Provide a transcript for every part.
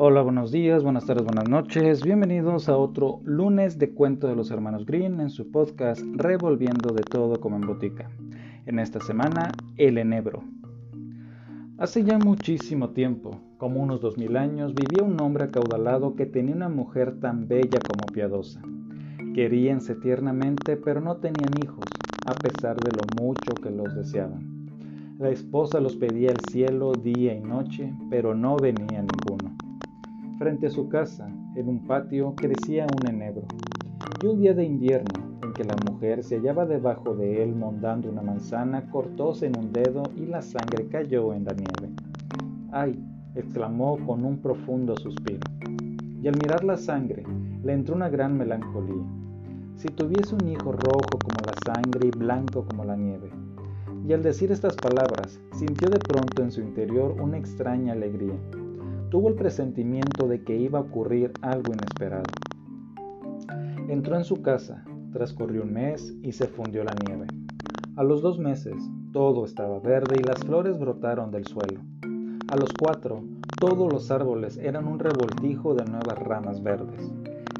Hola, buenos días, buenas tardes, buenas noches. Bienvenidos a otro lunes de cuento de los hermanos Green en su podcast Revolviendo de todo como en botica. En esta semana, El Enebro. Hace ya muchísimo tiempo, como unos dos mil años, vivía un hombre acaudalado que tenía una mujer tan bella como piadosa. Queríanse tiernamente, pero no tenían hijos, a pesar de lo mucho que los deseaban. La esposa los pedía al cielo día y noche, pero no venía ninguno. Frente a su casa, en un patio, crecía un enebro. Y un día de invierno, en que la mujer se hallaba debajo de él mondando una manzana, cortóse en un dedo y la sangre cayó en la nieve. ¡Ay! exclamó con un profundo suspiro. Y al mirar la sangre, le entró una gran melancolía. Si tuviese un hijo rojo como la sangre y blanco como la nieve. Y al decir estas palabras, sintió de pronto en su interior una extraña alegría tuvo el presentimiento de que iba a ocurrir algo inesperado. Entró en su casa, transcurrió un mes y se fundió la nieve. A los dos meses, todo estaba verde y las flores brotaron del suelo. A los cuatro, todos los árboles eran un revoltijo de nuevas ramas verdes.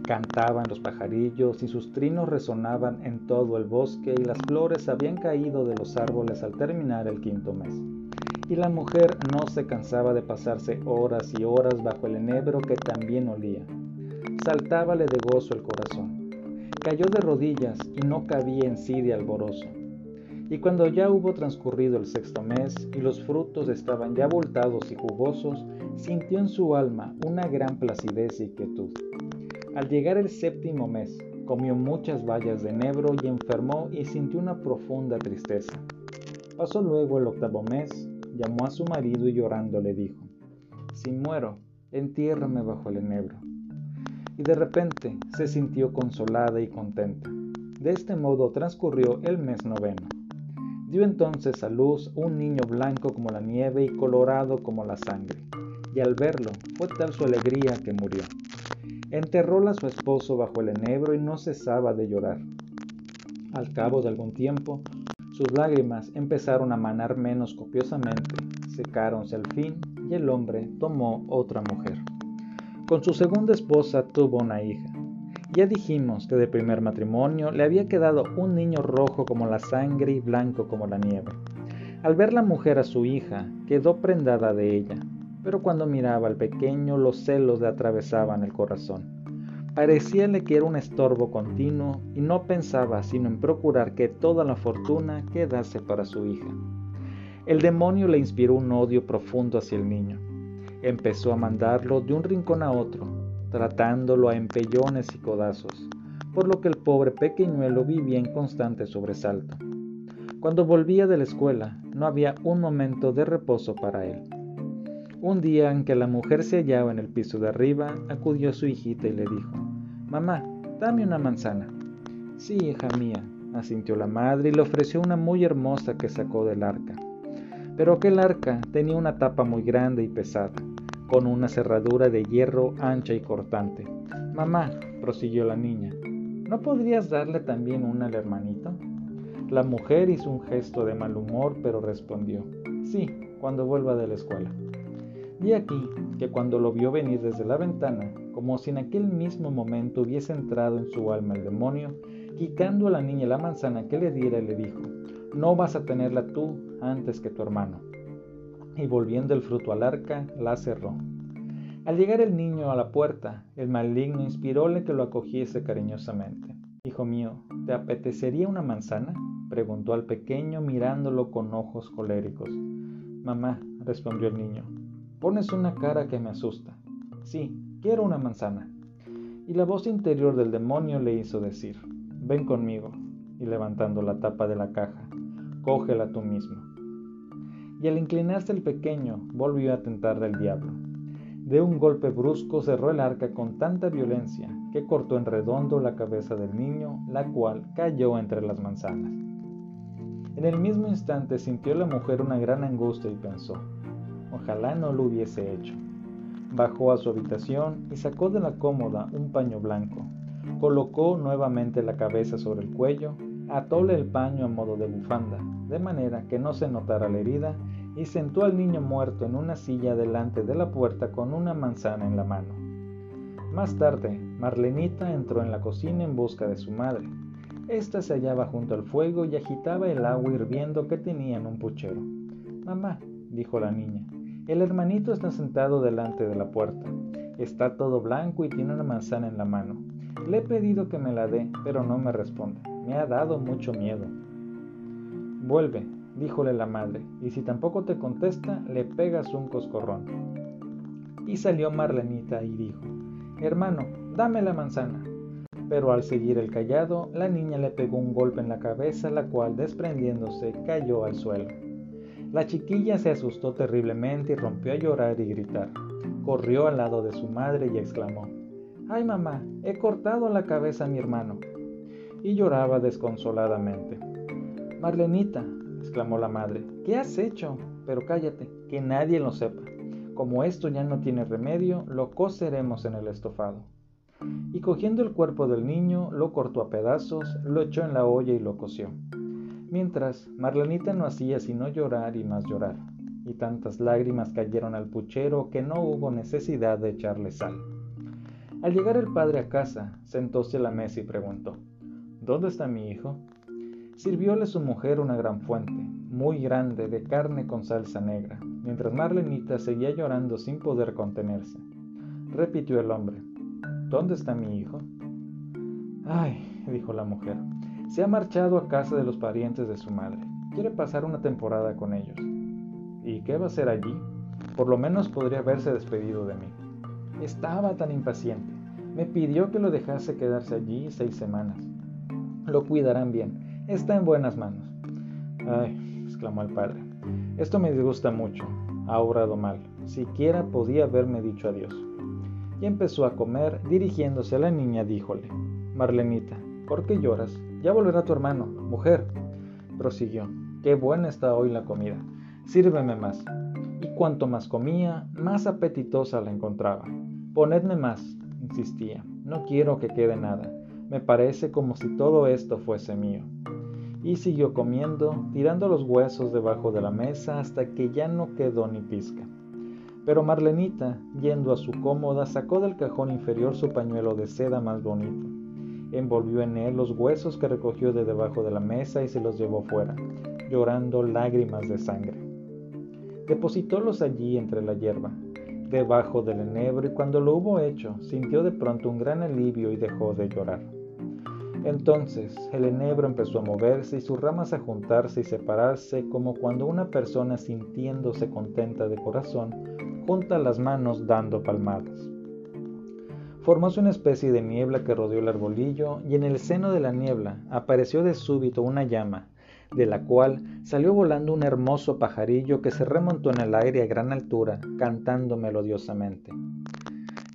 Cantaban los pajarillos y sus trinos resonaban en todo el bosque y las flores habían caído de los árboles al terminar el quinto mes y la mujer no se cansaba de pasarse horas y horas bajo el enebro que también olía. Saltábale de gozo el corazón. Cayó de rodillas y no cabía en sí de alborozo. Y cuando ya hubo transcurrido el sexto mes y los frutos estaban ya abultados y jugosos, sintió en su alma una gran placidez y quietud. Al llegar el séptimo mes, comió muchas bayas de enebro y enfermó y sintió una profunda tristeza. Pasó luego el octavo mes llamó a su marido y llorando le dijo, Si muero, entiérrame bajo el enebro. Y de repente se sintió consolada y contenta. De este modo transcurrió el mes noveno. Dio entonces a luz un niño blanco como la nieve y colorado como la sangre, y al verlo fue tal su alegría que murió. Enterróla a su esposo bajo el enebro y no cesaba de llorar. Al cabo de algún tiempo, sus lágrimas empezaron a manar menos copiosamente, secáronse al fin y el hombre tomó otra mujer. Con su segunda esposa tuvo una hija. Ya dijimos que de primer matrimonio le había quedado un niño rojo como la sangre y blanco como la nieve. Al ver la mujer a su hija, quedó prendada de ella, pero cuando miraba al pequeño los celos le atravesaban el corazón. Parecíale que era un estorbo continuo y no pensaba sino en procurar que toda la fortuna quedase para su hija. El demonio le inspiró un odio profundo hacia el niño. Empezó a mandarlo de un rincón a otro, tratándolo a empellones y codazos, por lo que el pobre pequeñuelo vivía en constante sobresalto. Cuando volvía de la escuela, no había un momento de reposo para él. Un día en que la mujer se hallaba en el piso de arriba, acudió su hijita y le dijo, Mamá, dame una manzana. Sí, hija mía, asintió la madre y le ofreció una muy hermosa que sacó del arca. Pero aquel arca tenía una tapa muy grande y pesada, con una cerradura de hierro ancha y cortante. Mamá, prosiguió la niña, ¿no podrías darle también una al hermanito? La mujer hizo un gesto de mal humor, pero respondió, sí, cuando vuelva de la escuela. Y aquí que cuando lo vio venir desde la ventana, como si en aquel mismo momento hubiese entrado en su alma el demonio, quitando a la niña la manzana que le diera, le dijo, no vas a tenerla tú antes que tu hermano. Y volviendo el fruto al arca, la cerró. Al llegar el niño a la puerta, el maligno inspiróle que lo acogiese cariñosamente. Hijo mío, ¿te apetecería una manzana? preguntó al pequeño mirándolo con ojos coléricos. Mamá, respondió el niño, Pones una cara que me asusta. Sí, quiero una manzana. Y la voz interior del demonio le hizo decir, ven conmigo, y levantando la tapa de la caja, cógela tú mismo. Y al inclinarse el pequeño, volvió a tentarle el diablo. De un golpe brusco cerró el arca con tanta violencia que cortó en redondo la cabeza del niño, la cual cayó entre las manzanas. En el mismo instante sintió la mujer una gran angustia y pensó, Ojalá no lo hubiese hecho. Bajó a su habitación y sacó de la cómoda un paño blanco. Colocó nuevamente la cabeza sobre el cuello, atóle el paño a modo de bufanda, de manera que no se notara la herida, y sentó al niño muerto en una silla delante de la puerta con una manzana en la mano. Más tarde, Marlenita entró en la cocina en busca de su madre. Esta se hallaba junto al fuego y agitaba el agua hirviendo que tenía en un puchero. Mamá, dijo la niña, el hermanito está sentado delante de la puerta. Está todo blanco y tiene una manzana en la mano. Le he pedido que me la dé, pero no me responde. Me ha dado mucho miedo. Vuelve, díjole la madre, y si tampoco te contesta, le pegas un coscorrón. Y salió Marlenita y dijo, Hermano, dame la manzana. Pero al seguir el callado, la niña le pegó un golpe en la cabeza, la cual, desprendiéndose, cayó al suelo. La chiquilla se asustó terriblemente y rompió a llorar y gritar. Corrió al lado de su madre y exclamó, ¡Ay mamá! He cortado la cabeza a mi hermano. Y lloraba desconsoladamente. Marlenita, exclamó la madre, ¿qué has hecho? Pero cállate, que nadie lo sepa. Como esto ya no tiene remedio, lo coceremos en el estofado. Y cogiendo el cuerpo del niño, lo cortó a pedazos, lo echó en la olla y lo coció. Mientras, Marlenita no hacía sino llorar y más llorar, y tantas lágrimas cayeron al puchero que no hubo necesidad de echarle sal. Al llegar el padre a casa, sentóse a la mesa y preguntó, ¿Dónde está mi hijo? Sirvióle su mujer una gran fuente, muy grande, de carne con salsa negra, mientras Marlenita seguía llorando sin poder contenerse. Repitió el hombre, ¿Dónde está mi hijo? Ay, dijo la mujer, se ha marchado a casa de los parientes de su madre. Quiere pasar una temporada con ellos. ¿Y qué va a hacer allí? Por lo menos podría haberse despedido de mí. Estaba tan impaciente. Me pidió que lo dejase quedarse allí seis semanas. Lo cuidarán bien Está en buenas manos. Ay, exclamó el padre. Esto me disgusta mucho. Ha obrado mal. Siquiera podía haberme dicho adiós. Y empezó a comer, dirigiéndose a la niña, díjole, Marlenita, ¿por qué lloras? Ya volverá tu hermano, mujer. Prosiguió, qué buena está hoy la comida. Sírveme más. Y cuanto más comía, más apetitosa la encontraba. Ponedme más, insistía. No quiero que quede nada. Me parece como si todo esto fuese mío y siguió comiendo, tirando los huesos debajo de la mesa hasta que ya no quedó ni pizca. Pero Marlenita, yendo a su cómoda, sacó del cajón inferior su pañuelo de seda más bonito. Envolvió en él los huesos que recogió de debajo de la mesa y se los llevó fuera, llorando lágrimas de sangre. Depositólos allí entre la hierba, debajo del enebro, y cuando lo hubo hecho, sintió de pronto un gran alivio y dejó de llorar. Entonces el enebro empezó a moverse y sus ramas a juntarse y separarse como cuando una persona sintiéndose contenta de corazón junta las manos dando palmadas. Formóse una especie de niebla que rodeó el arbolillo y en el seno de la niebla apareció de súbito una llama, de la cual salió volando un hermoso pajarillo que se remontó en el aire a gran altura, cantando melodiosamente.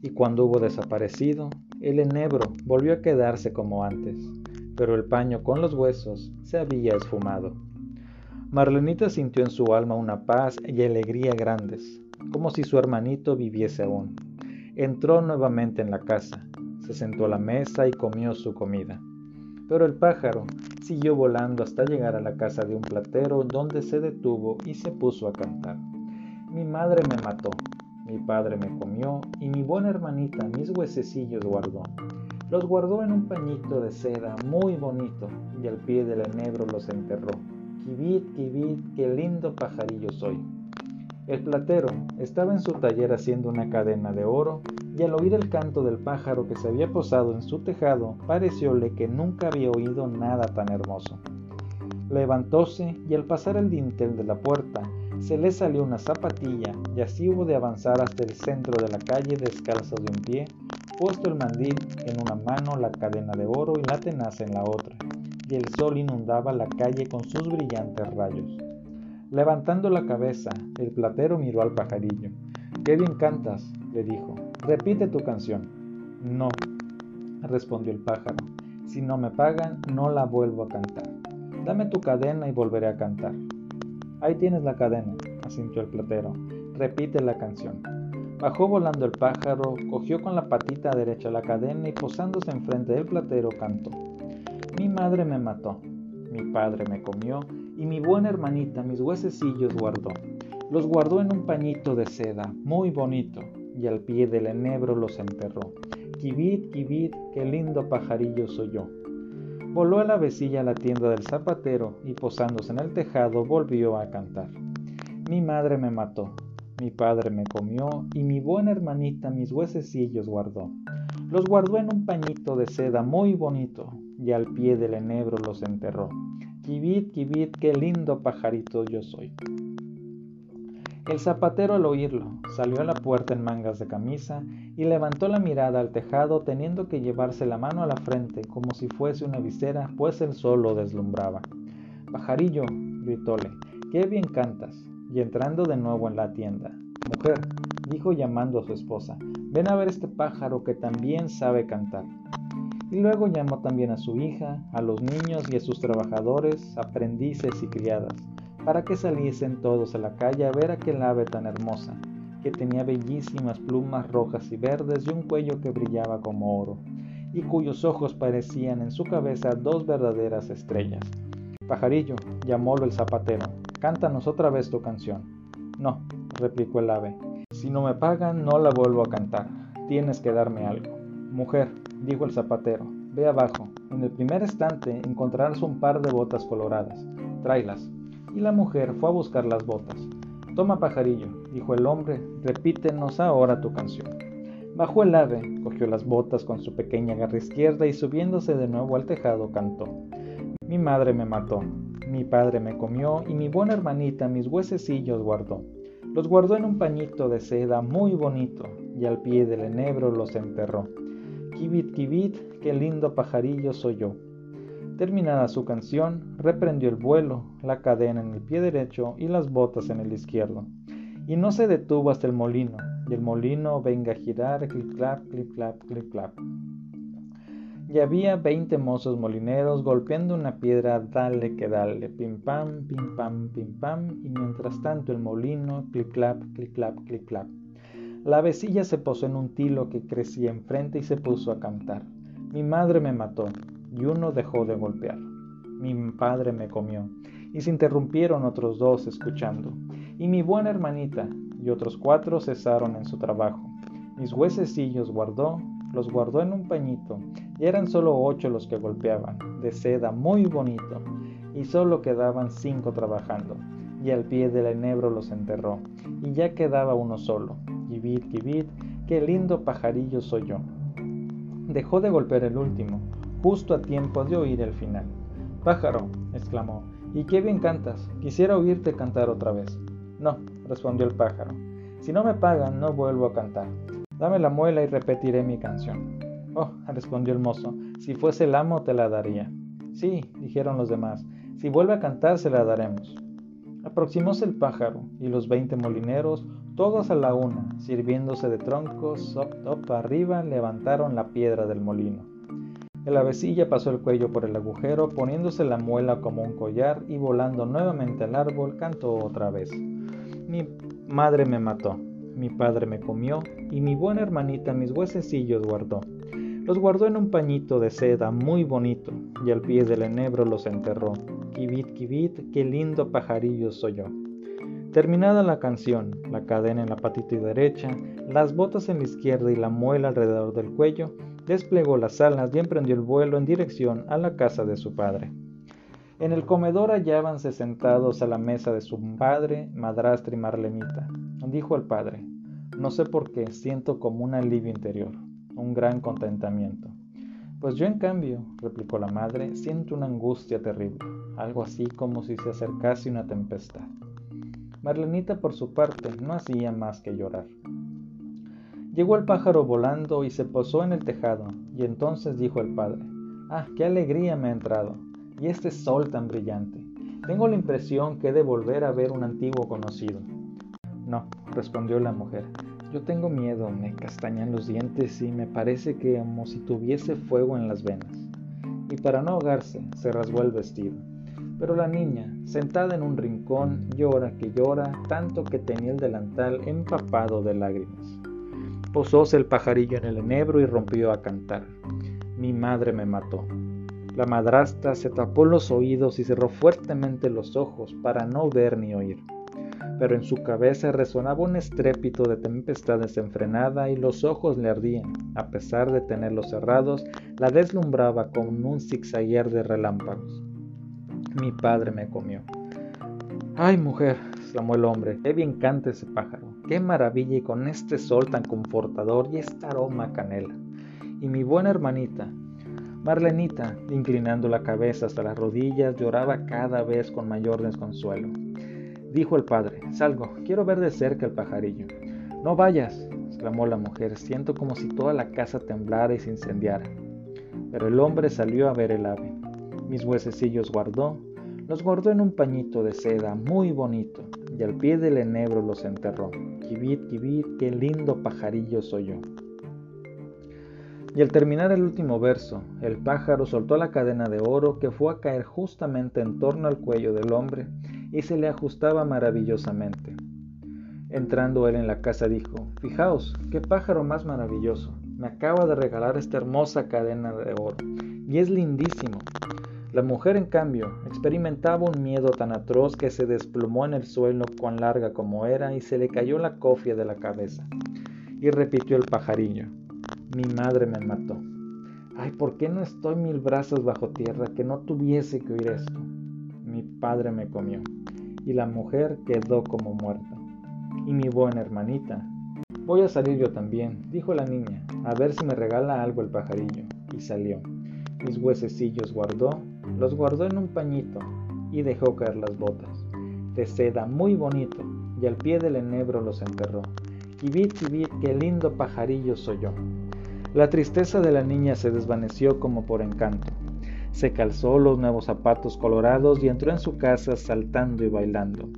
Y cuando hubo desaparecido, el enebro volvió a quedarse como antes, pero el paño con los huesos se había esfumado. Marlenita sintió en su alma una paz y alegría grandes, como si su hermanito viviese aún. Entró nuevamente en la casa, se sentó a la mesa y comió su comida. Pero el pájaro siguió volando hasta llegar a la casa de un platero donde se detuvo y se puso a cantar. Mi madre me mató, mi padre me comió y mi buena hermanita mis huesecillos guardó. Los guardó en un pañito de seda muy bonito y al pie del enebro los enterró. Kibit, kibit, qué lindo pajarillo soy. El platero estaba en su taller haciendo una cadena de oro y al oír el canto del pájaro que se había posado en su tejado, parecióle que nunca había oído nada tan hermoso. Levantóse y al pasar el dintel de la puerta se le salió una zapatilla y así hubo de avanzar hasta el centro de la calle descalzo de un pie, puesto el mandil en una mano, la cadena de oro y la tenaza en la otra, y el sol inundaba la calle con sus brillantes rayos. Levantando la cabeza, el platero miró al pajarillo. ¡Qué bien cantas! le dijo. Repite tu canción. No, respondió el pájaro. Si no me pagan, no la vuelvo a cantar. Dame tu cadena y volveré a cantar. Ahí tienes la cadena, asintió el platero. Repite la canción. Bajó volando el pájaro, cogió con la patita derecha la cadena y posándose enfrente del platero cantó. Mi madre me mató, mi padre me comió y mi buena hermanita mis huesecillos guardó. Los guardó en un pañito de seda, muy bonito, y al pie del enebro los enterró. Kibit, kibit, qué lindo pajarillo soy yo. Voló a la vecilla a la tienda del zapatero y posándose en el tejado volvió a cantar. Mi madre me mató, mi padre me comió y mi buena hermanita mis huesecillos guardó. Los guardó en un pañito de seda muy bonito y al pie del enebro los enterró. Kibit, kibit, qué lindo pajarito yo soy. El zapatero al oírlo salió a la puerta en mangas de camisa y levantó la mirada al tejado teniendo que llevarse la mano a la frente como si fuese una visera, pues el sol lo deslumbraba. Pajarillo, gritóle, qué bien cantas. Y entrando de nuevo en la tienda, mujer, dijo llamando a su esposa, ven a ver este pájaro que también sabe cantar. Y luego llamó también a su hija, a los niños y a sus trabajadores, aprendices y criadas para que saliesen todos a la calle a ver aquel ave tan hermosa, que tenía bellísimas plumas rojas y verdes y un cuello que brillaba como oro, y cuyos ojos parecían en su cabeza dos verdaderas estrellas. Pajarillo, llamólo el zapatero, cántanos otra vez tu canción. No, replicó el ave, si no me pagan no la vuelvo a cantar, tienes que darme algo. Mujer, dijo el zapatero, ve abajo, en el primer estante encontrarás un par de botas coloradas, tráelas y la mujer fue a buscar las botas. Toma pajarillo, dijo el hombre, repítenos ahora tu canción. Bajó el ave, cogió las botas con su pequeña garra izquierda y subiéndose de nuevo al tejado cantó. Mi madre me mató, mi padre me comió y mi buena hermanita mis huesecillos guardó. Los guardó en un pañito de seda muy bonito y al pie del enebro los enterró. Kibit, kibit, qué lindo pajarillo soy yo. Terminada su canción, reprendió el vuelo, la cadena en el pie derecho y las botas en el izquierdo, y no se detuvo hasta el molino, y el molino venga a girar, clip clap, clip clap, clip clap. Y había veinte mozos molineros golpeando una piedra, dale que dale, pim pam, pim pam, pim pam, y mientras tanto el molino, clip clap, clip clap, clap. La vecilla se posó en un tilo que crecía enfrente y se puso a cantar. Mi madre me mató, y uno dejó de golpear. Mi padre me comió, y se interrumpieron otros dos escuchando, y mi buena hermanita y otros cuatro cesaron en su trabajo. Mis huesecillos guardó, los guardó en un pañito, y eran solo ocho los que golpeaban, de seda muy bonito, y solo quedaban cinco trabajando, y al pie del enebro los enterró, y ya quedaba uno solo. Kibit, kibit, qué lindo pajarillo soy yo. Dejó de golpear el último, justo a tiempo de oír el final. Pájaro, exclamó, y qué bien cantas, quisiera oírte cantar otra vez. No, respondió el pájaro, si no me pagan no vuelvo a cantar. Dame la muela y repetiré mi canción. Oh, respondió el mozo, si fuese el amo te la daría. Sí, dijeron los demás, si vuelve a cantar se la daremos. Aproximóse el pájaro y los veinte molineros, todos a la una, sirviéndose de troncos, top top arriba, levantaron la piedra del molino. El avecilla pasó el cuello por el agujero, poniéndose la muela como un collar y volando nuevamente al árbol, cantó otra vez. Mi madre me mató, mi padre me comió y mi buena hermanita mis huesecillos guardó. Los guardó en un pañito de seda muy bonito y al pie del enebro los enterró. Kibit, kibit, qué lindo pajarillo soy yo. Terminada la canción, la cadena en la patita derecha, las botas en la izquierda y la muela alrededor del cuello, desplegó las alas y emprendió el vuelo en dirección a la casa de su padre. En el comedor hallábanse sentados a la mesa de su padre, madrastra y Marlenita. Dijo el padre, no sé por qué siento como un alivio interior, un gran contentamiento. Pues yo en cambio, replicó la madre, siento una angustia terrible, algo así como si se acercase una tempestad. Marlenita por su parte no hacía más que llorar. Llegó el pájaro volando y se posó en el tejado, y entonces dijo el padre, Ah, qué alegría me ha entrado, y este sol tan brillante. Tengo la impresión que he de volver a ver un antiguo conocido. No, respondió la mujer, yo tengo miedo, me castañan los dientes y me parece que como si tuviese fuego en las venas. Y para no ahogarse, se rasgó el vestido. Pero la niña, sentada en un rincón, llora que llora, tanto que tenía el delantal empapado de lágrimas. Posóse el pajarillo en el enebro y rompió a cantar. Mi madre me mató. La madrastra se tapó los oídos y cerró fuertemente los ojos para no ver ni oír. Pero en su cabeza resonaba un estrépito de tempestad desenfrenada y los ojos le ardían. A pesar de tenerlos cerrados, la deslumbraba con un zigzaguear de relámpagos. Mi padre me comió. Ay, mujer, exclamó el hombre, qué bien canta ese pájaro, qué maravilla y con este sol tan confortador y esta aroma canela. Y mi buena hermanita, Marlenita, inclinando la cabeza hasta las rodillas, lloraba cada vez con mayor desconsuelo. Dijo el padre, salgo, quiero ver de cerca el pajarillo. No vayas, exclamó la mujer, siento como si toda la casa temblara y se incendiara. Pero el hombre salió a ver el ave. Mis huesecillos guardó, los guardó en un pañito de seda muy bonito, y al pie del enebro los enterró. Kibit, kibit, qué lindo pajarillo soy yo. Y al terminar el último verso, el pájaro soltó la cadena de oro que fue a caer justamente en torno al cuello del hombre y se le ajustaba maravillosamente. Entrando él en la casa dijo, Fijaos, qué pájaro más maravilloso. Me acaba de regalar esta hermosa cadena de oro, y es lindísimo. La mujer, en cambio, experimentaba un miedo tan atroz que se desplomó en el suelo cuán larga como era y se le cayó la cofia de la cabeza. Y repitió el pajarillo, mi madre me mató. Ay, ¿por qué no estoy mil brazos bajo tierra que no tuviese que oír esto? Mi padre me comió y la mujer quedó como muerta. Y mi buena hermanita. Voy a salir yo también, dijo la niña, a ver si me regala algo el pajarillo. Y salió. Mis huesecillos guardó, los guardó en un pañito y dejó caer las botas. De seda muy bonito, y al pie del enebro los enterró. Vi, vi, qué lindo pajarillo soy yo. La tristeza de la niña se desvaneció como por encanto. Se calzó los nuevos zapatos colorados y entró en su casa saltando y bailando.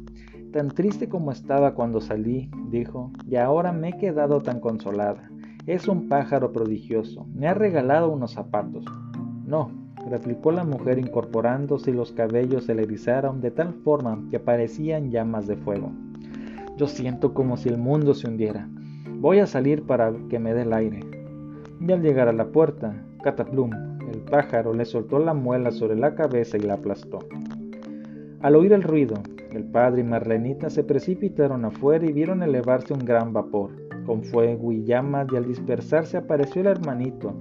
Tan triste como estaba cuando salí, dijo, y ahora me he quedado tan consolada. Es un pájaro prodigioso, me ha regalado unos zapatos. No, replicó la mujer incorporándose y los cabellos se le erizaron de tal forma que parecían llamas de fuego. Yo siento como si el mundo se hundiera. Voy a salir para que me dé el aire y al llegar a la puerta, Cataplum, el pájaro, le soltó la muela sobre la cabeza y la aplastó. Al oír el ruido, el padre y Marlenita se precipitaron afuera y vieron elevarse un gran vapor, con fuego y llamas, y al dispersarse apareció el hermanito,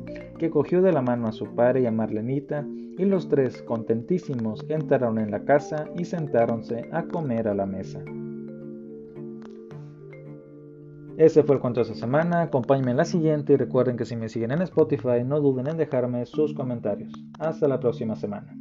cogió de la mano a su padre y a Marlenita, y los tres, contentísimos, entraron en la casa y sentáronse a comer a la mesa. Ese fue el cuento de esta semana. Acompáñenme en la siguiente y recuerden que si me siguen en Spotify no duden en dejarme sus comentarios. Hasta la próxima semana.